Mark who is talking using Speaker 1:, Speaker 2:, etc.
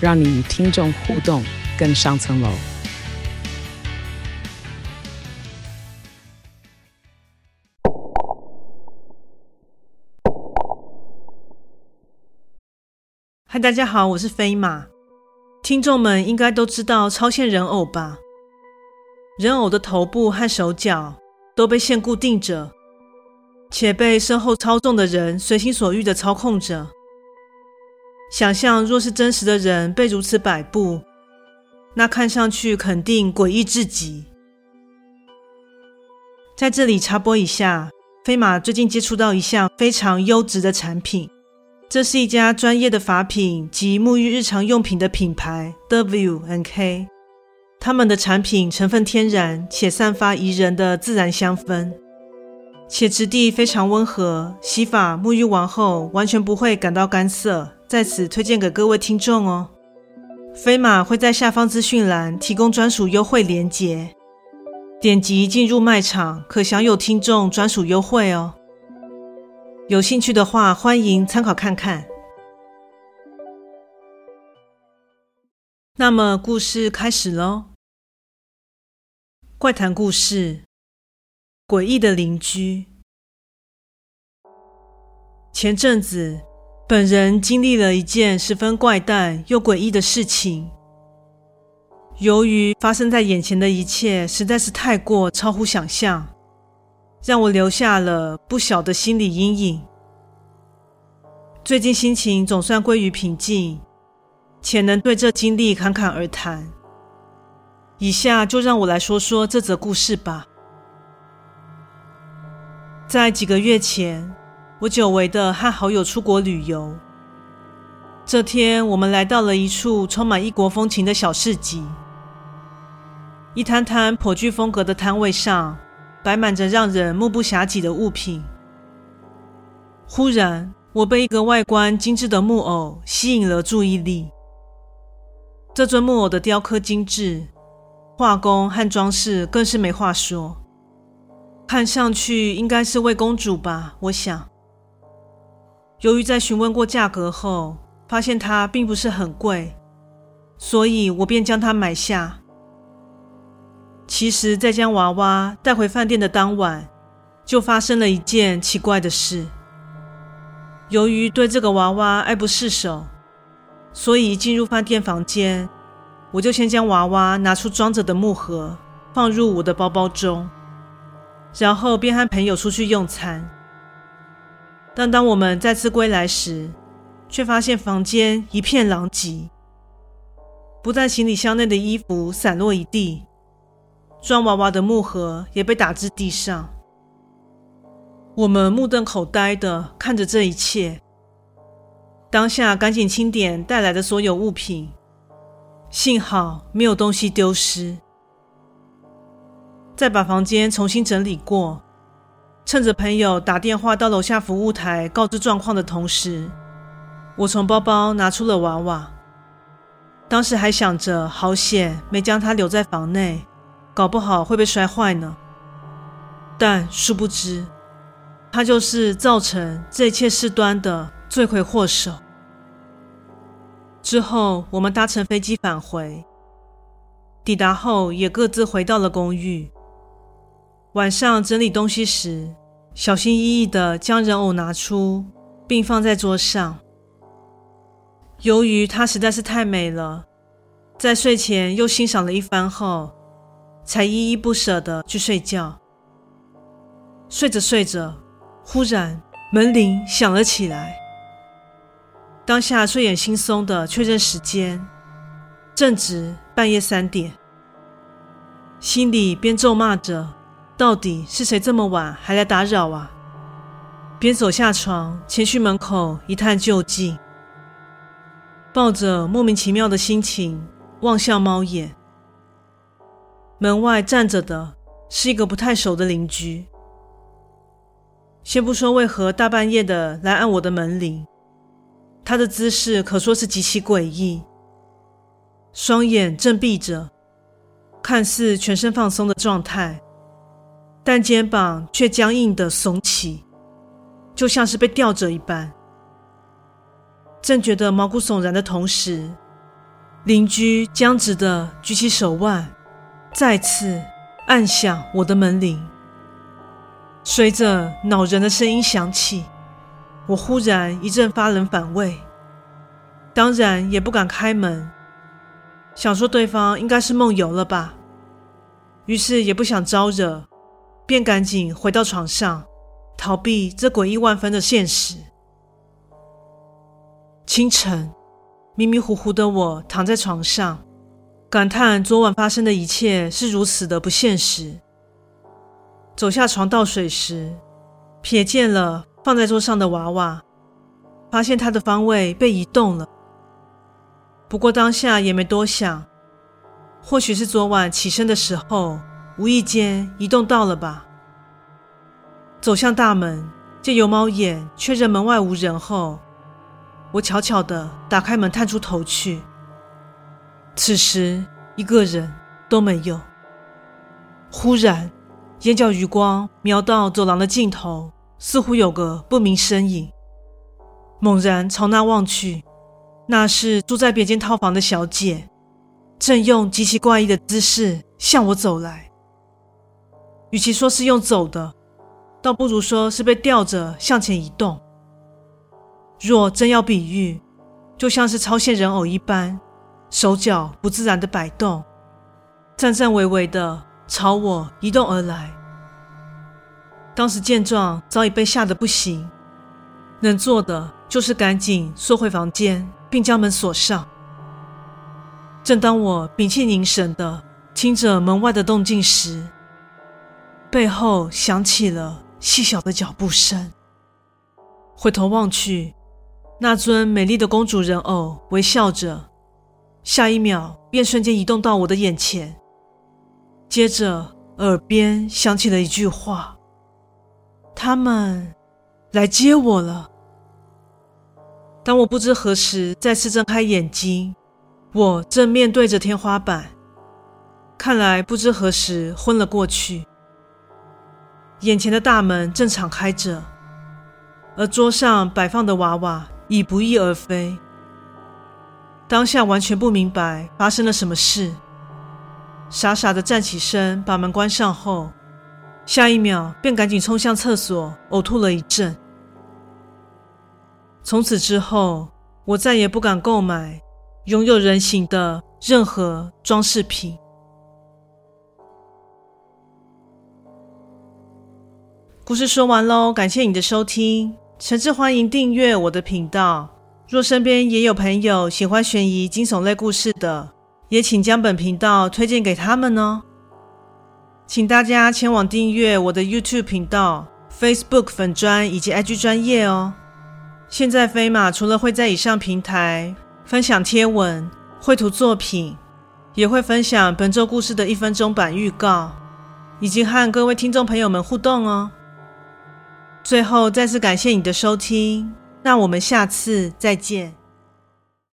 Speaker 1: 让你与听众互动更上层楼。
Speaker 2: 嗨，大家好，我是飞马。听众们应该都知道超线人偶吧？人偶的头部和手脚都被线固定着，且被身后操纵的人随心所欲地操控着。想象若是真实的人被如此摆布，那看上去肯定诡异至极。在这里插播一下，飞马最近接触到一项非常优质的产品，这是一家专业的发品及沐浴日常用品的品牌 W N K，。他们的产品成分天然，且散发宜人的自然香氛，且质地非常温和，洗发沐浴完后完全不会感到干涩。在此推荐给各位听众哦。飞马会在下方资讯栏提供专属优惠链接，点击进入卖场可享有听众专属优惠哦。有兴趣的话，欢迎参考看看。那么故事开始喽。怪谈故事：诡异的邻居。前阵子，本人经历了一件十分怪诞又诡异的事情。由于发生在眼前的一切实在是太过超乎想象，让我留下了不小的心理阴影。最近心情总算归于平静。且能对这经历侃侃而谈。以下就让我来说说这则故事吧。在几个月前，我久违的和好友出国旅游。这天，我们来到了一处充满异国风情的小市集。一摊摊颇具风格的摊位上，摆满着让人目不暇给的物品。忽然，我被一个外观精致的木偶吸引了注意力。这尊木偶的雕刻精致，画工和装饰更是没话说，看上去应该是位公主吧？我想。由于在询问过价格后，发现它并不是很贵，所以我便将它买下。其实，在将娃娃带回饭店的当晚，就发生了一件奇怪的事。由于对这个娃娃爱不释手。所以一进入饭店房间，我就先将娃娃拿出装着的木盒，放入我的包包中，然后便和朋友出去用餐。但当我们再次归来时，却发现房间一片狼藉，不但行李箱内的衣服散落一地，装娃娃的木盒也被打至地上。我们目瞪口呆地看着这一切。当下赶紧清点带来的所有物品，幸好没有东西丢失。再把房间重新整理过，趁着朋友打电话到楼下服务台告知状况的同时，我从包包拿出了娃娃。当时还想着好险没将它留在房内，搞不好会被摔坏呢。但殊不知，它就是造成这一切事端的罪魁祸首。之后，我们搭乘飞机返回，抵达后也各自回到了公寓。晚上整理东西时，小心翼翼地将人偶拿出，并放在桌上。由于它实在是太美了，在睡前又欣赏了一番后，才依依不舍地去睡觉。睡着睡着，忽然门铃响了起来。当下睡眼惺忪的确认时间，正值半夜三点，心里边咒骂着：“到底是谁这么晚还来打扰啊？”边走下床，前去门口一探究竟。抱着莫名其妙的心情望向猫眼。门外站着的是一个不太熟的邻居。先不说为何大半夜的来按我的门铃，他的姿势可说是极其诡异，双眼正闭着，看似全身放松的状态，但肩膀却僵硬的耸起，就像是被吊着一般。正觉得毛骨悚然的同时，邻居僵直的举起手腕，再次按响我的门铃。随着恼人的声音响起，我忽然一阵发冷反胃，当然也不敢开门，想说对方应该是梦游了吧，于是也不想招惹，便赶紧回到床上，逃避这诡异万分的现实。清晨，迷迷糊糊的我躺在床上，感叹昨晚发生的一切是如此的不现实。走下床倒水时，瞥见了放在桌上的娃娃，发现它的方位被移动了。不过当下也没多想，或许是昨晚起身的时候无意间移动到了吧。走向大门，借由猫眼确认门外无人后，我悄悄地打开门，探出头去。此时一个人都没有。忽然。眼角余光瞄到走廊的尽头，似乎有个不明身影。猛然朝那望去，那是住在别间套房的小姐，正用极其怪异的姿势向我走来。与其说是用走的，倒不如说是被吊着向前移动。若真要比喻，就像是超现人偶一般，手脚不自然的摆动，颤颤巍巍的。朝我移动而来。当时见状，早已被吓得不行，能做的就是赶紧缩回房间，并将门锁上。正当我屏气凝神的听着门外的动静时，背后响起了细小的脚步声。回头望去，那尊美丽的公主人偶微笑着，下一秒便瞬间移动到我的眼前。接着，耳边响起了一句话：“他们来接我了。”当我不知何时再次睁开眼睛，我正面对着天花板，看来不知何时昏了过去。眼前的大门正敞开着，而桌上摆放的娃娃已不翼而飞。当下完全不明白发生了什么事。傻傻的站起身，把门关上后，下一秒便赶紧冲向厕所，呕吐了一阵。从此之后，我再也不敢购买拥有人形的任何装饰品。故事说完喽，感谢你的收听，诚挚欢迎订阅我的频道。若身边也有朋友喜欢悬疑惊悚类故事的，也请将本频道推荐给他们哦，请大家前往订阅我的 YouTube 频道、Facebook 粉专以及 IG 专业哦。现在飞马除了会在以上平台分享贴文、绘图作品，也会分享本周故事的一分钟版预告，以及和各位听众朋友们互动哦。最后再次感谢你的收听，那我们下次再见。